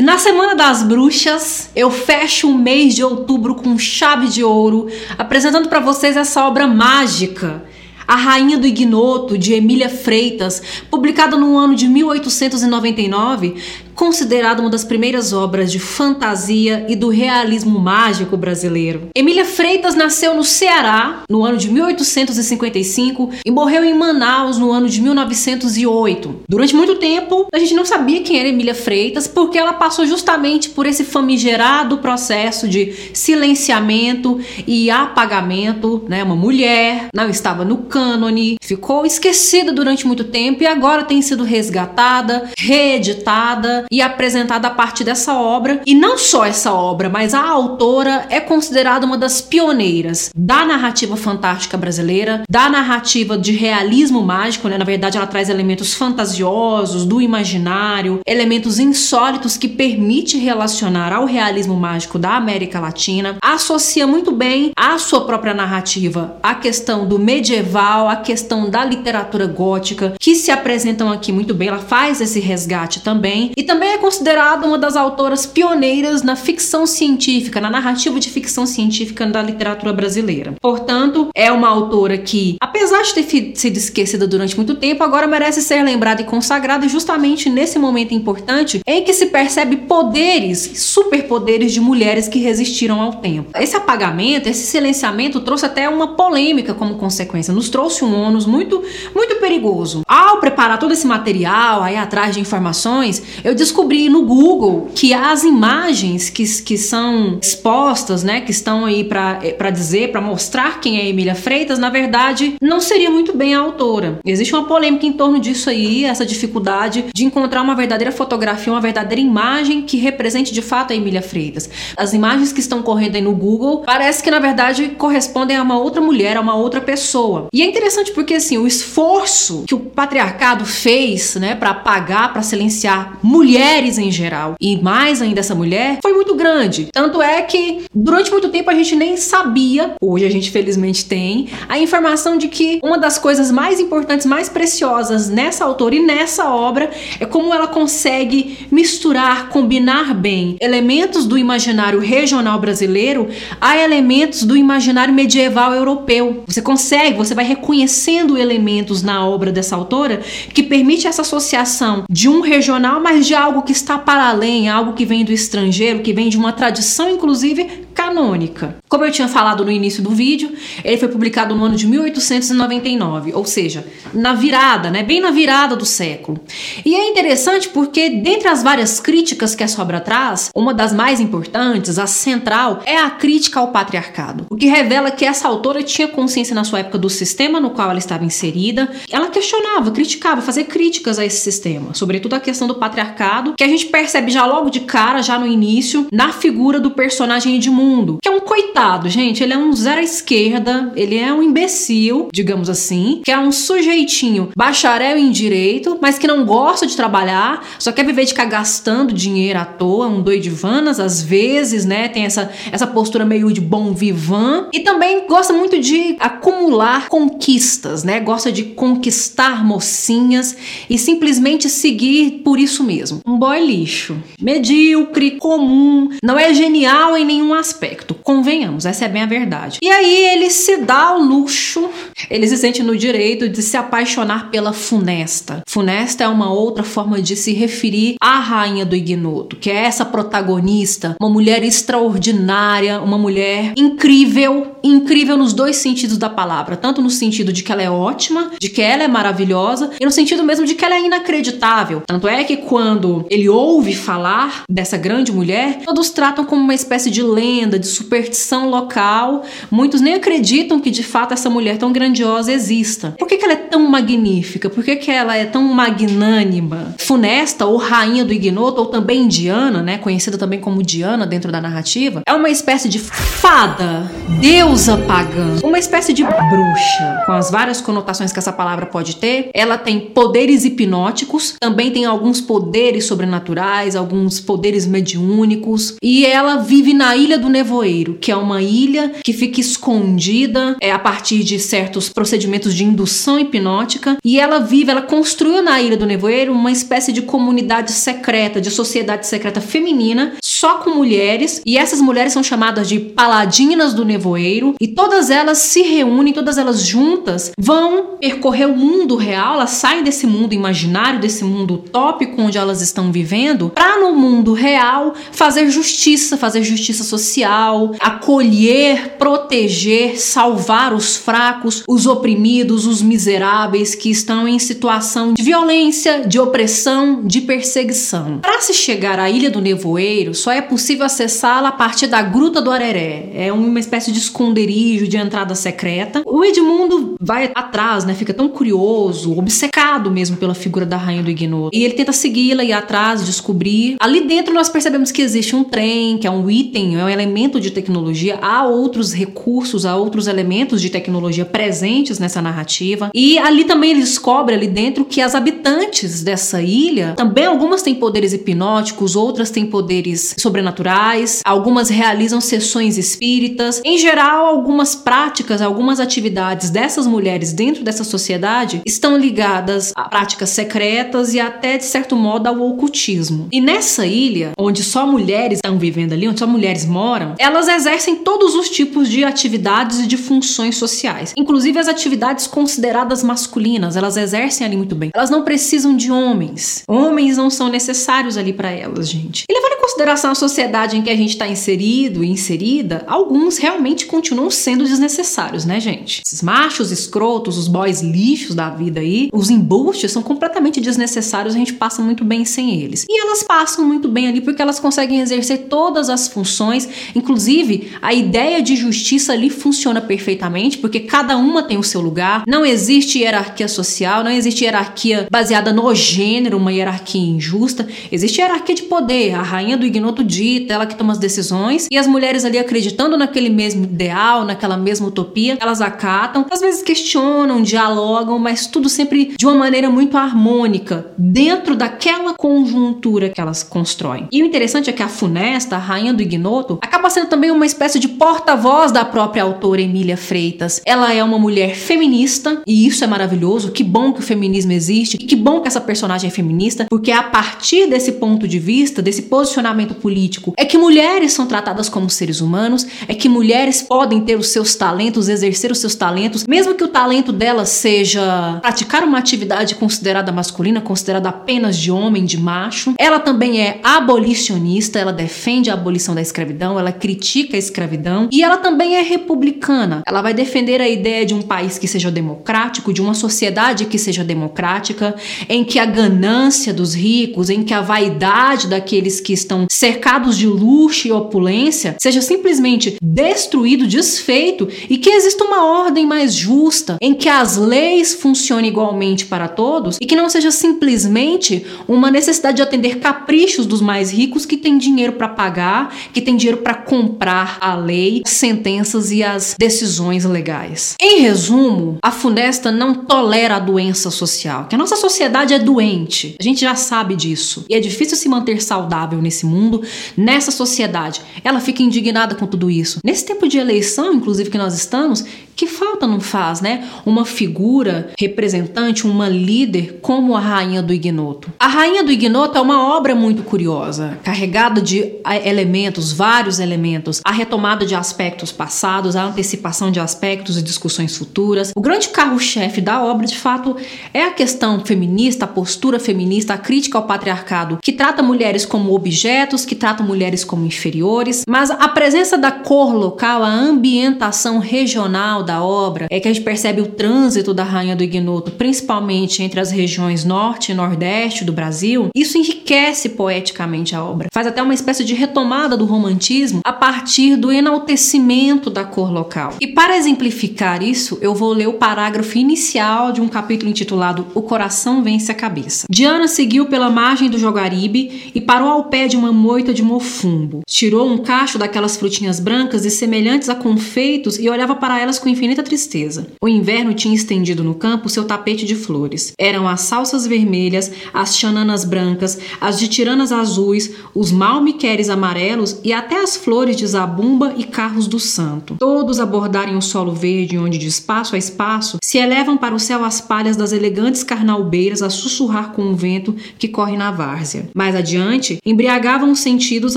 Na Semana das Bruxas, eu fecho o mês de outubro com chave de ouro, apresentando para vocês essa obra mágica a Rainha do Ignoto, de Emília Freitas, publicada no ano de 1899, considerada uma das primeiras obras de fantasia e do realismo mágico brasileiro. Emília Freitas nasceu no Ceará no ano de 1855 e morreu em Manaus no ano de 1908. Durante muito tempo, a gente não sabia quem era Emília Freitas porque ela passou justamente por esse famigerado processo de silenciamento e apagamento, né? Uma mulher não estava no cânone, ficou esquecida durante muito tempo e agora tem sido resgatada, reeditada e apresentada a partir dessa obra. E não só essa obra, mas a autora é considerada uma das pioneiras da narrativa fantástica brasileira, da narrativa de realismo mágico, né? Na verdade, ela traz elementos fantasiosos, do imaginário, elementos insólitos que permite relacionar ao realismo mágico da América Latina, associa muito bem à sua própria narrativa a questão do medieval, a questão da literatura gótica, que se apresentam aqui muito bem. Ela faz esse resgate também e também também é considerada uma das autoras pioneiras na ficção científica, na narrativa de ficção científica da literatura brasileira. Portanto, é uma autora que, apesar de ter sido esquecida durante muito tempo, agora merece ser lembrada e consagrada justamente nesse momento importante em que se percebe poderes, superpoderes de mulheres que resistiram ao tempo. Esse apagamento, esse silenciamento trouxe até uma polêmica como consequência, nos trouxe um ônus muito, muito perigoso. Ao preparar todo esse material, aí atrás de informações, eu descobri no Google que as imagens que, que são expostas, né, que estão aí para eh, dizer, para mostrar quem é Emília Freitas, na verdade, não seria muito bem a autora. Existe uma polêmica em torno disso aí, essa dificuldade de encontrar uma verdadeira fotografia, uma verdadeira imagem que represente de fato a Emília Freitas. As imagens que estão correndo aí no Google parece que na verdade correspondem a uma outra mulher, a uma outra pessoa. E é interessante porque assim, o esforço que o patriarcado fez, né, para apagar, para silenciar mulheres mulheres em geral, e mais ainda essa mulher, foi muito grande. Tanto é que durante muito tempo a gente nem sabia, hoje a gente felizmente tem, a informação de que uma das coisas mais importantes, mais preciosas nessa autora e nessa obra é como ela consegue misturar, combinar bem elementos do imaginário regional brasileiro a elementos do imaginário medieval europeu. Você consegue, você vai reconhecendo elementos na obra dessa autora que permite essa associação de um regional, mas de algo que está para além, algo que vem do estrangeiro, que vem de uma tradição, inclusive, canônica. Como eu tinha falado no início do vídeo, ele foi publicado no ano de 1899, ou seja, na virada, né, bem na virada do século. E é interessante porque dentre as várias críticas que essa obra traz, uma das mais importantes, a central, é a crítica ao patriarcado, o que revela que essa autora tinha consciência na sua época do sistema no qual ela estava inserida. Ela questionava, criticava, fazia críticas a esse sistema, sobretudo a questão do patriarcado, que a gente percebe já logo de cara, já no início, na figura do personagem Edmundo mundo, que é um coitado, gente. Ele é um zero à esquerda, ele é um imbecil, digamos assim, que é um sujeitinho bacharel em direito, mas que não gosta de trabalhar, só quer viver de ficar gastando dinheiro à toa, um doidivanas, às vezes, né? Tem essa, essa postura meio de bom vivan. E também gosta muito de acumular conquistas, né? Gosta de conquistar mocinhas e simplesmente seguir por isso mesmo. Um boy lixo, medíocre, comum, não é genial em nenhum aspecto aspecto. Convenhamos, essa é bem a verdade. E aí ele se dá ao luxo, ele se sente no direito de se apaixonar pela funesta. Funesta é uma outra forma de se referir à rainha do ignoto, que é essa protagonista, uma mulher extraordinária, uma mulher incrível, incrível nos dois sentidos da palavra, tanto no sentido de que ela é ótima, de que ela é maravilhosa, e no sentido mesmo de que ela é inacreditável. Tanto é que quando ele ouve falar dessa grande mulher, todos tratam como uma espécie de lenda lenda, de superstição local. Muitos nem acreditam que de fato essa mulher tão grandiosa exista. Por que, que ela é tão magnífica? Por que, que ela é tão magnânima? Funesta, ou rainha do ignoto, ou também Diana, né? Conhecida também como Diana dentro da narrativa, é uma espécie de fada, deusa pagã, uma espécie de bruxa, com as várias conotações que essa palavra pode ter. Ela tem poderes hipnóticos, também tem alguns poderes sobrenaturais, alguns poderes mediúnicos, e ela vive na ilha do nevoeiro Nevoeiro, que é uma ilha que fica escondida é, a partir de certos procedimentos de indução hipnótica. E ela vive, ela construiu na Ilha do Nevoeiro uma espécie de comunidade secreta, de sociedade secreta feminina, só com mulheres. E essas mulheres são chamadas de paladinas do Nevoeiro. E todas elas se reúnem, todas elas juntas vão percorrer o mundo real, elas saem desse mundo imaginário, desse mundo utópico onde elas estão vivendo, para no mundo real fazer justiça, fazer justiça social, acolher, proteger, salvar os fracos, os oprimidos, os miseráveis que estão em situação de violência, de opressão, de perseguição. Para se chegar à Ilha do Nevoeiro, só é possível acessá-la a partir da Gruta do Areré. É uma espécie de esconderijo de entrada secreta. O Edmundo vai atrás, né? Fica tão curioso, obcecado mesmo pela figura da rainha do Ignoto. E ele tenta segui-la e atrás, descobrir. Ali dentro nós percebemos que existe um trem, que é um item, é um elemento de tecnologia. Há outros recursos, há outros elementos de tecnologia presentes nessa narrativa. E ali também ele descobre ali dentro que as habitantes dessa ilha, também algumas têm poderes hipnóticos, outras têm poderes sobrenaturais, algumas realizam sessões espíritas. Em geral, algumas práticas, algumas atividades dessas mulheres dentro dessa sociedade estão ligadas a práticas secretas e até de certo modo ao ocultismo. E nessa ilha, onde só mulheres estão vivendo ali, onde só mulheres moram, elas exercem todos os tipos de atividades e de funções sociais, inclusive as atividades consideradas masculinas, elas exercem ali muito bem. Elas não precisam de homens. Homens não são necessários ali para elas, gente. E levando em consideração a sociedade em que a gente está inserido e inserida, alguns realmente continuam sendo desnecessários, né, gente? Esses machos escrotos, os boys lixos da vida aí, os embustes são completamente desnecessários, a gente passa muito bem sem eles. E elas passam muito bem ali porque elas conseguem exercer todas as funções, inclusive a ideia de justiça ali funciona perfeitamente porque cada uma tem o seu lugar, não existe hierarquia social, não existe hierarquia baseada no gênero, uma hierarquia injusta, existe hierarquia de poder. A rainha do ignoto dita, ela que toma as decisões e as mulheres ali acreditando naquele mesmo ideal, naquela mesma utopia, elas acatam, às vezes questionam, dialogam, mas tudo sempre de uma maneira muito harmônica, dentro daquela conjuntura que elas constroem. E o interessante é que a Funesta, a rainha do ignoto, acaba sendo também uma espécie de porta-voz da própria autora Emília Freitas. Ela é uma mulher feminista e isso é maravilhoso. Que bom que o feminismo existe e que bom que essa personagem é feminista, porque é a partir desse ponto de vista, desse posicionamento político, é que mulheres são tratadas como seres humanos, é que mulheres podem ter os seus talentos, exercer os seus talentos, mesmo que o talento delas seja praticar uma atividade considerada masculina, considerada apenas de homem, de macho. Ela também é abolicionista, ela defende a abolição da escravidão, ela critica a escravidão e ela também é republicana. Ela vai defender a ideia de um país que seja democrático, de uma sociedade que seja democrática, em que a ganância dos ricos, em que a vaidade daqueles que estão cercados de luxo e opulência seja simplesmente destruído, desfeito e que exista uma ordem mais justa, em que as leis funcionem igualmente para todos e que não seja simplesmente uma necessidade de atender caprichos dos mais ricos que têm dinheiro para pagar, que têm dinheiro para comprar a lei, sentenças e as decisões legais. Em resumo, a Funesta não tolera a doença social, que a nossa sociedade é doente. A gente já sabe disso. E é difícil se manter saudável nesse mundo, nessa sociedade. Ela fica indignada com tudo isso. Nesse tempo de eleição, inclusive que nós estamos, que falta não faz, né? Uma figura representante, uma líder como a Rainha do Ignoto. A Rainha do Ignoto é uma obra muito curiosa, carregada de elementos, vários elementos, a retomada de aspectos passados, a antecipação de aspectos e discussões futuras. O grande carro-chefe da obra, de fato, é a questão feminista, a postura feminista, a crítica ao patriarcado, que trata mulheres como objetos, que trata mulheres como inferiores, mas a presença da cor local, a ambientação regional da obra é que a gente percebe o trânsito da Rainha do Ignoto, principalmente entre as regiões norte e nordeste do Brasil. Isso enriquece poeticamente a obra. Faz até uma espécie de retomada do romantismo a partir do enaltecimento da cor local. E para exemplificar isso, eu vou ler o parágrafo inicial de um capítulo intitulado O Coração Vence a Cabeça. Diana seguiu pela margem do Jogaribe e parou ao pé de uma moita de mofumbo. Tirou um cacho daquelas frutinhas brancas e semelhantes a confeitos e olhava para elas com infinita tristeza. O inverno tinha estendido no campo seu tapete de flores. Eram as salsas vermelhas, as chananas brancas, as ditiranas azuis, os malmiqueres amarelos e até as flores de zabumba e carros do santo. Todos abordarem o solo verde onde de espaço a espaço se elevam para o céu as palhas das elegantes carnaubeiras a sussurrar com o vento que corre na várzea. Mais adiante, embriagavam os sentidos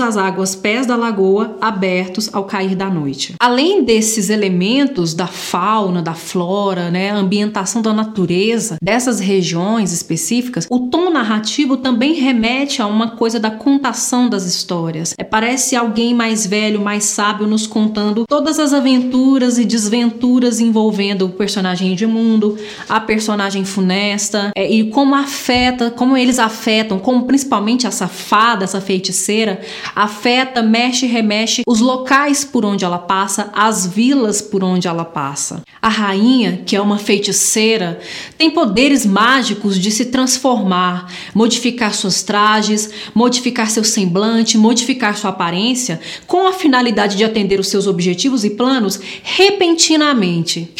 as águas pés da lagoa abertos ao cair da noite. Além desses elementos da fauna, da flora, né, a ambientação da natureza dessas regiões específicas, o tom narrativo também remete a uma coisa da contação das histórias. É, parece alguém mais velho, mais sábio nos contando todas as aventuras e desventuras envolvendo o personagem Edmundo, a personagem funesta é, e como afeta, como eles afetam, como principalmente essa fada, essa feiticeira, afeta, mexe remexe os locais por onde ela passa, as vilas por onde ela passa. A rainha, que é uma feiticeira, tem poderes mágicos de se transformar, modificar suas trajes, modificar seu semblante, modificar sua aparência, com a finalidade de atender os seus objetivos e planos repentinamente.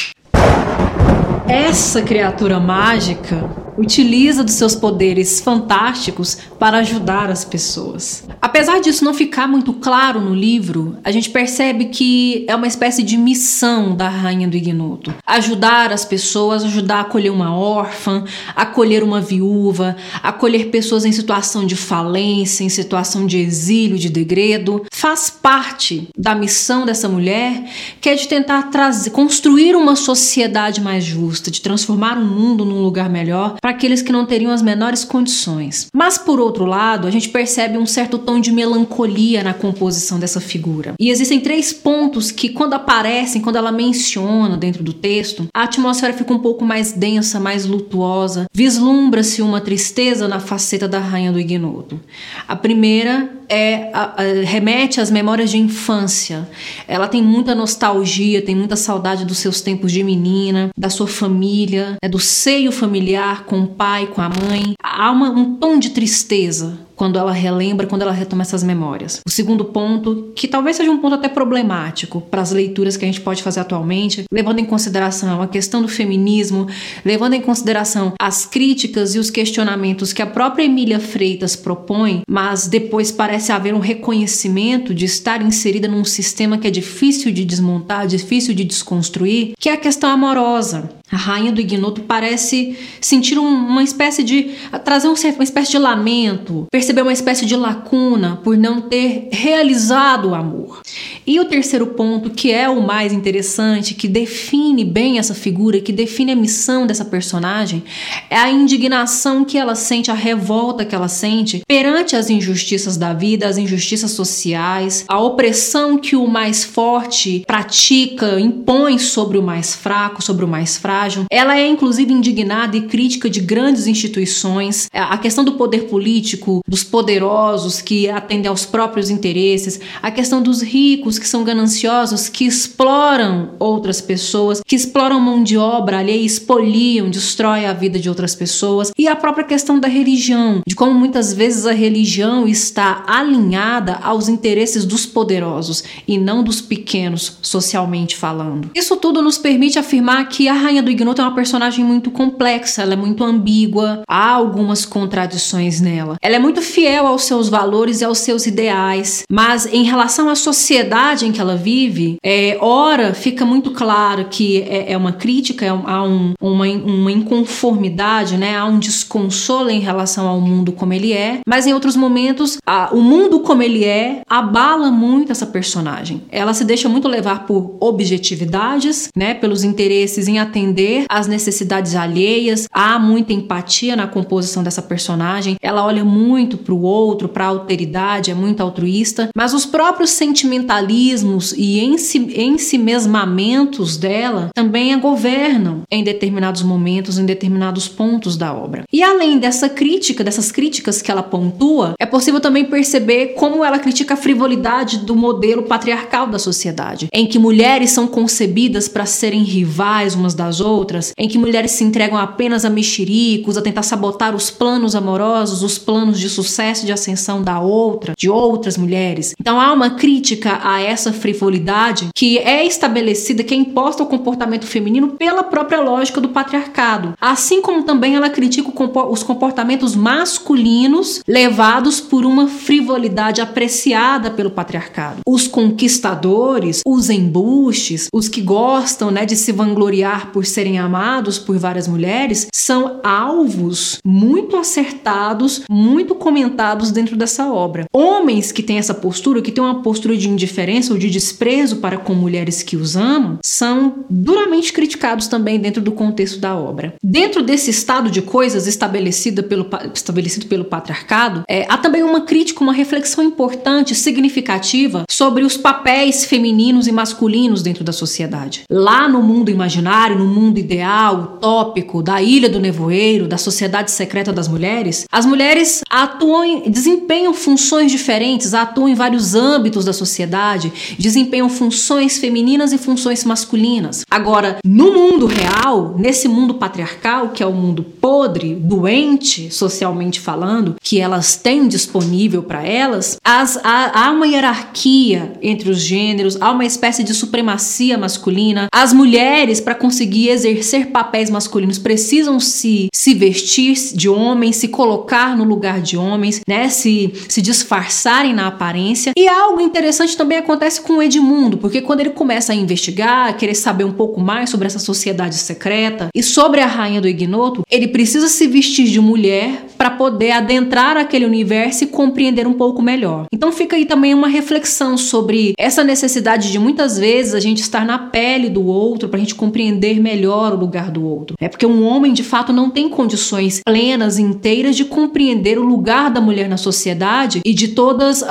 Essa criatura mágica utiliza dos seus poderes fantásticos para ajudar as pessoas. Apesar disso não ficar muito claro no livro, a gente percebe que é uma espécie de missão da Rainha do Ignoto: ajudar as pessoas, ajudar a acolher uma órfã, acolher uma viúva, acolher pessoas em situação de falência, em situação de exílio, de degredo. Faz parte da missão dessa mulher, que é de tentar trazer, construir uma sociedade mais justa, de transformar o mundo num lugar melhor para aqueles que não teriam as menores condições. Mas por outro lado, a gente percebe um certo tom de melancolia na composição dessa figura. E existem três pontos que, quando aparecem, quando ela menciona dentro do texto, a atmosfera fica um pouco mais densa, mais lutuosa. Vislumbra-se uma tristeza na faceta da rainha do ignoto. A primeira é a, a, remete às memórias de infância. Ela tem muita nostalgia, tem muita saudade dos seus tempos de menina, da sua família, né, do seio familiar com o pai, com a mãe. Há uma, um tom de tristeza quando ela relembra, quando ela retoma essas memórias. O segundo ponto, que talvez seja um ponto até problemático para as leituras que a gente pode fazer atualmente, levando em consideração a questão do feminismo, levando em consideração as críticas e os questionamentos que a própria Emília Freitas propõe, mas depois parece haver um reconhecimento de estar inserida num sistema que é difícil de desmontar, difícil de desconstruir, que é a questão amorosa. A rainha do ignoto parece sentir uma espécie de. trazer uma espécie de lamento, perceber uma espécie de lacuna por não ter realizado o amor. E o terceiro ponto, que é o mais interessante, que define bem essa figura, que define a missão dessa personagem, é a indignação que ela sente, a revolta que ela sente perante as injustiças da vida, as injustiças sociais, a opressão que o mais forte pratica, impõe sobre o mais fraco, sobre o mais fraco Ela é inclusive indignada e crítica de grandes instituições, a questão do poder político, dos poderosos que atendem aos próprios interesses, a questão dos ricos que são gananciosos, que exploram outras pessoas, que exploram mão de obra ali, expoliam, destroem a vida de outras pessoas, e a própria questão da religião, de como muitas vezes a religião está alinhada aos interesses dos poderosos e não dos pequenos, socialmente falando. Isso tudo nos permite afirmar que a rainha do Ignoto é uma personagem muito complexa, ela é muito ambígua, há algumas contradições nela. Ela é muito fiel aos seus valores e aos seus ideais, mas em relação à sociedade em que ela vive, é, ora fica muito claro que é, é uma crítica, é, há um, uma, uma inconformidade, né? há um desconsolo em relação ao mundo como ele é, mas em outros momentos a, o mundo como ele é abala muito essa personagem. Ela se deixa muito levar por objetividades, né? pelos interesses em atender entender as necessidades alheias, há muita empatia na composição dessa personagem, ela olha muito para o outro, para a alteridade, é muito altruísta, mas os próprios sentimentalismos e ensimesmamentos dela também a governam em determinados momentos, em determinados pontos da obra. E além dessa crítica, dessas críticas que ela pontua, é possível também perceber como ela critica a frivolidade do modelo patriarcal da sociedade, em que mulheres são concebidas para serem rivais umas das outras outras, em que mulheres se entregam apenas a mexericos, a tentar sabotar os planos amorosos, os planos de sucesso de ascensão da outra, de outras mulheres. Então há uma crítica a essa frivolidade que é estabelecida, que é imposta ao comportamento feminino pela própria lógica do patriarcado. Assim como também ela critica os comportamentos masculinos levados por uma frivolidade apreciada pelo patriarcado. Os conquistadores, os embustes, os que gostam né, de se vangloriar por serem amados por várias mulheres, são alvos muito acertados, muito comentados dentro dessa obra. Homens que têm essa postura, que têm uma postura de indiferença ou de desprezo para com mulheres que os amam, são duramente criticados também dentro do contexto da obra. Dentro desse estado de coisas estabelecido pelo, estabelecido pelo patriarcado, é, há também uma crítica, uma reflexão importante, significativa sobre os papéis femininos e masculinos dentro da sociedade. Lá no mundo imaginário, no mundo ideal, utópico, da ilha do nevoeiro, da sociedade secreta das mulheres, as mulheres atuam, desempenham funções diferentes, atuam em vários âmbitos da sociedade, desempenham funções femininas e funções masculinas. Agora, no mundo real, nesse mundo patriarcal, que é o mundo podre, doente, socialmente falando, que elas têm disponível para elas, as, há, há uma hierarquia entre os gêneros, há uma espécie de supremacia masculina. As mulheres, para conseguir exercer papéis masculinos, precisam se, se vestir de homens, se colocar no lugar de homens, né? Se, se disfarçarem na aparência. E algo interessante também acontece com o Edmundo, porque quando ele começa a investigar, a querer saber um pouco mais sobre essa sociedade secreta e sobre a rainha do ignoto, ele precisa se vestir de mulher para poder adentrar aquele universo e compreender um pouco melhor. Então fica aí também uma reflexão sobre essa necessidade de muitas vezes a gente estar na pele do outro para a gente compreender melhor o lugar do outro. É porque um homem de fato não tem condições plenas, inteiras de compreender o lugar da mulher na sociedade e de todas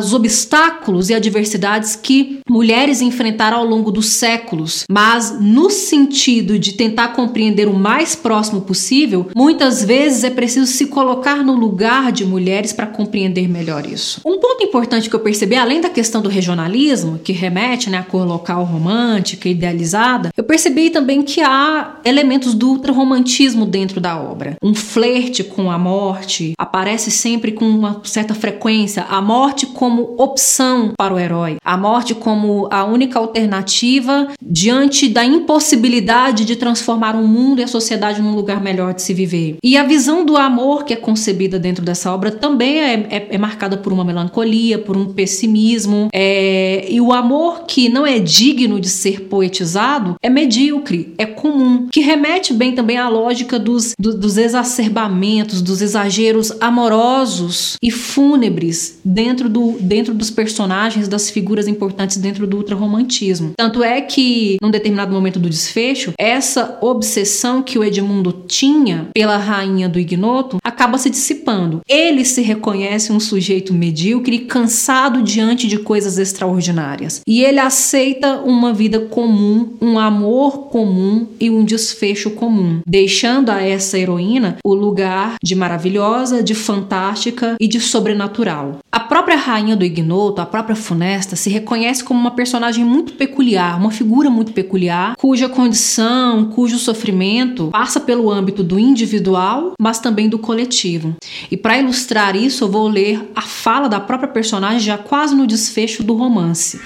os obstáculos e adversidades que mulheres enfrentaram ao longo dos séculos. Mas no sentido de tentar compreender o mais próximo possível, muitas vezes é preciso se colocar no lugar de mulheres para compreender melhor isso. Um ponto importante que eu percebi, além da questão do regionalismo, que remete né, à cor local romântica, idealizada, eu percebi também que há elementos do ultrarromantismo dentro da obra. Um flerte com a morte aparece sempre com uma certa frequência, a morte como opção para o herói, a morte como a única alternativa diante da impossibilidade de transformar o mundo e a sociedade num lugar melhor de se viver. E a visão do amor que é concebida dentro dessa obra também é, é, é marcada por uma melancolia, por um pessimismo. É, e o amor que não é digno de ser poetizado é medíocre, é comum, que remete bem também à lógica dos, do, dos exacerbamentos, dos exageros amorosos e fúnebres dentro, do, dentro dos personagens, das figuras importantes dentro do ultrarromantismo. Tanto é que, num determinado momento do desfecho, essa obsessão que o Edmundo tinha pela rainha do ignoto acaba se dissipando. Ele se reconhece um sujeito medíocre e cansado diante de coisas extraordinárias. E ele aceita uma vida comum, um amor comum e um desfecho comum, deixando a essa heroína o lugar de maravilhosa, de fantástica e de sobrenatural. A própria rainha do ignoto, a própria Funesta, se reconhece como uma personagem muito peculiar, uma figura muito peculiar, cuja condição, cujo sofrimento passa pelo âmbito do individual, mas também do coletivo. E para ilustrar isso, eu vou ler a fala da própria personagem já quase no desfecho do romance.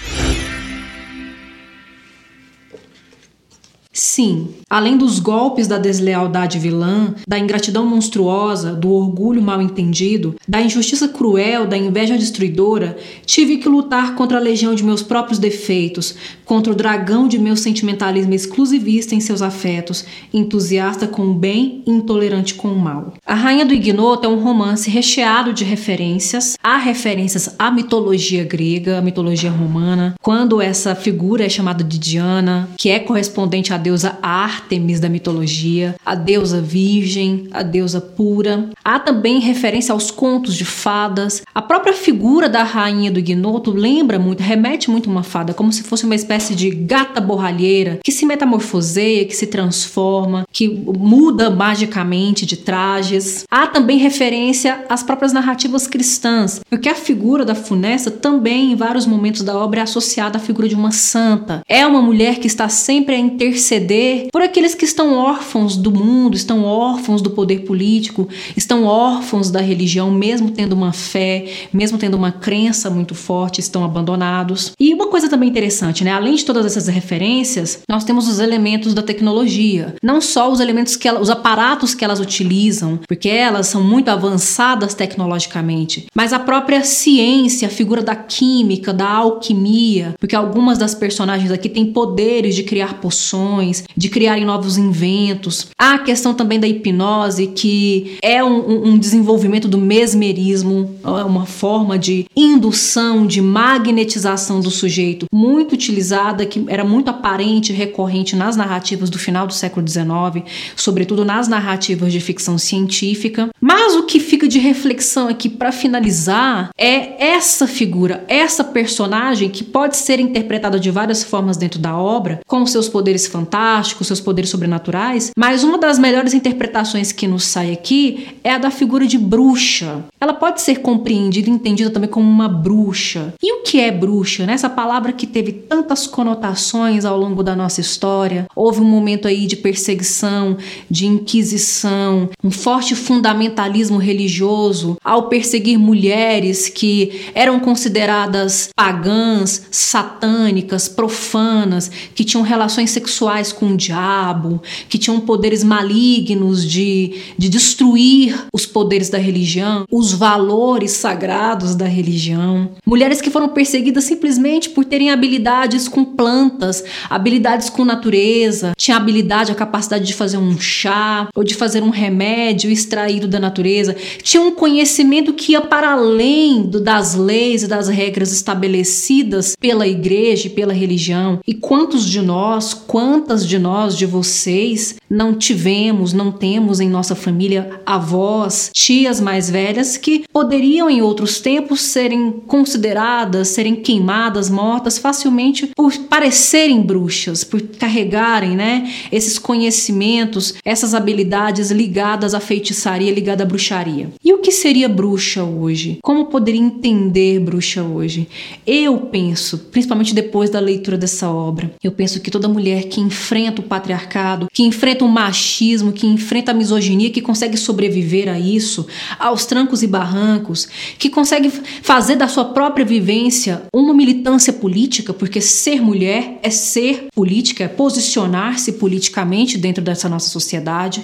Sim, além dos golpes da deslealdade vilã, da ingratidão monstruosa, do orgulho mal entendido, da injustiça cruel, da inveja destruidora, tive que lutar contra a legião de meus próprios defeitos, contra o dragão de meu sentimentalismo exclusivista em seus afetos, entusiasta com o bem e intolerante com o mal. A Rainha do Ignoto é um romance recheado de referências. Há referências à mitologia grega, à mitologia romana, quando essa figura é chamada de Diana, que é correspondente à deusa Ártemis da mitologia, a deusa virgem, a deusa pura. Há também referência aos contos de fadas. A própria figura da rainha do ignoto lembra muito, remete muito a uma fada, como se fosse uma espécie de gata borralheira que se metamorfoseia, que se transforma, que muda magicamente de trajes. Há também referência às próprias narrativas cristãs, porque a figura da Funesta também, em vários momentos da obra, é associada à figura de uma santa. É uma mulher que está sempre a interceder por aqueles que estão órfãos do mundo, estão órfãos do poder político, estão órfãos da religião, mesmo tendo uma fé, mesmo tendo uma crença muito forte, estão abandonados. E uma coisa também interessante, né? Além de todas essas referências, nós temos os elementos da tecnologia, não só os elementos que ela, os aparatos que elas utilizam, porque elas são muito avançadas tecnologicamente, mas a própria ciência, a figura da química, da alquimia, porque algumas das personagens aqui têm poderes de criar poções, de novos inventos. Há a questão também da hipnose, que é um, um desenvolvimento do mesmerismo, é uma forma de indução, de magnetização do sujeito, muito utilizada, que era muito aparente, recorrente nas narrativas do final do século XIX, sobretudo nas narrativas de ficção científica. Mas o que fica de reflexão aqui para finalizar é essa figura, essa personagem que pode ser interpretada de várias formas dentro da obra, com seus poderes fantásticos, seus poderes sobrenaturais, mas uma das melhores interpretações que nos sai aqui é a da figura de bruxa. Ela pode ser compreendida e entendida também como uma bruxa. E o que é bruxa? Né? Essa palavra que teve tantas conotações ao longo da nossa história. Houve um momento aí de perseguição, de inquisição, um forte fundamentalismo religioso ao perseguir mulheres que eram consideradas pagãs, satânicas, profanas, que tinham relações sexuais com o diabo, que tinham poderes malignos de, de destruir os poderes da religião, os valores sagrados da religião. Mulheres que foram perseguidas simplesmente por terem habilidades com plantas, habilidades com natureza, tinha habilidade, a capacidade de fazer um chá ou de fazer um remédio extraído da natureza, tinha um conhecimento que ia para além do, das leis e das regras estabelecidas pela igreja e pela religião. E quantos de nós, quantas de nós, de vocês, não tivemos, não temos em nossa família avós, tias mais velhas que poderiam em outros tempos serem consideradas, serem queimadas, mortas facilmente por parecerem bruxas, por carregarem, né, esses conhecimentos, essas habilidades ligadas à feitiçaria, ligada à bruxaria. E o que seria bruxa hoje? Como poderia entender bruxa hoje? Eu penso, principalmente depois da leitura dessa obra, eu penso que toda mulher que enfrenta o patriarcado, que enfrenta o machismo, que enfrenta a misoginia, que consegue sobreviver a isso, aos trancos e barrancos, que consegue fazer da sua própria vivência uma militância política, porque ser mulher é ser política, é posicionar-se politicamente dentro dessa nossa sociedade,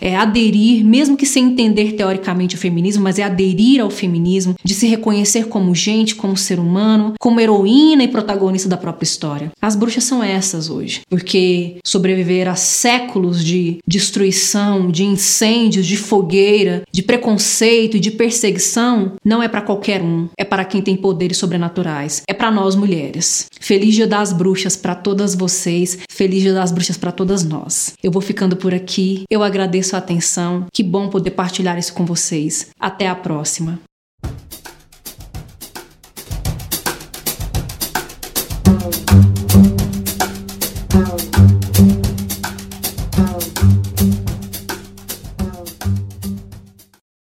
é aderir, mesmo que sem entender teoricamente o feminismo, mas é aderir ao feminismo, de se reconhecer como gente, como ser humano, como heroína e protagonista da própria história. As bruxas são essas hoje, porque sobreviver a séculos de destruição, de incêndios, de fogueira, de preconceito e de perseguição não é para qualquer um, é para quem tem poderes sobrenaturais, é para nós mulheres. Feliz Dia das Bruxas para todas vocês, feliz Dia das Bruxas para todas nós. Eu vou ficando por aqui, eu agradeço a atenção, que bom poder partilhar isso com vocês. Até a próxima.